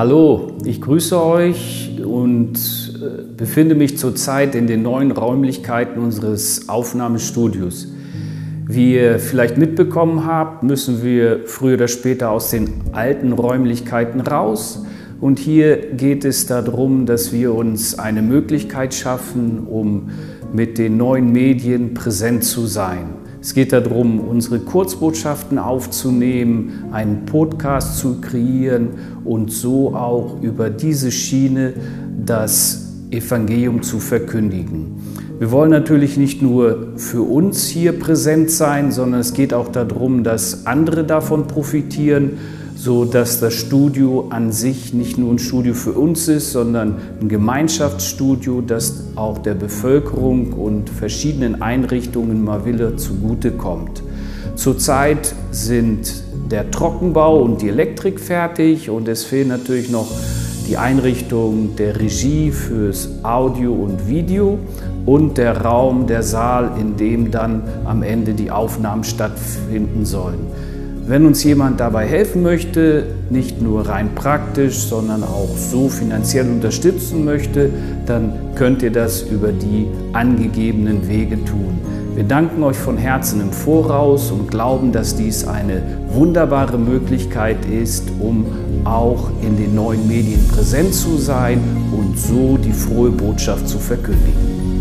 Hallo, ich grüße euch und äh, befinde mich zurzeit in den neuen Räumlichkeiten unseres Aufnahmestudios. Wie ihr vielleicht mitbekommen habt, müssen wir früher oder später aus den alten Räumlichkeiten raus. Und hier geht es darum, dass wir uns eine Möglichkeit schaffen, um mit den neuen Medien präsent zu sein. Es geht darum, unsere Kurzbotschaften aufzunehmen, einen Podcast zu kreieren und so auch über diese Schiene das Evangelium zu verkündigen. Wir wollen natürlich nicht nur für uns hier präsent sein, sondern es geht auch darum, dass andere davon profitieren so dass das Studio an sich nicht nur ein Studio für uns ist, sondern ein Gemeinschaftsstudio, das auch der Bevölkerung und verschiedenen Einrichtungen mal wieder zugutekommt. Zurzeit sind der Trockenbau und die Elektrik fertig und es fehlen natürlich noch die Einrichtung der Regie fürs Audio und Video und der Raum, der Saal, in dem dann am Ende die Aufnahmen stattfinden sollen. Wenn uns jemand dabei helfen möchte, nicht nur rein praktisch, sondern auch so finanziell unterstützen möchte, dann könnt ihr das über die angegebenen Wege tun. Wir danken euch von Herzen im Voraus und glauben, dass dies eine wunderbare Möglichkeit ist, um auch in den neuen Medien präsent zu sein und so die frohe Botschaft zu verkündigen.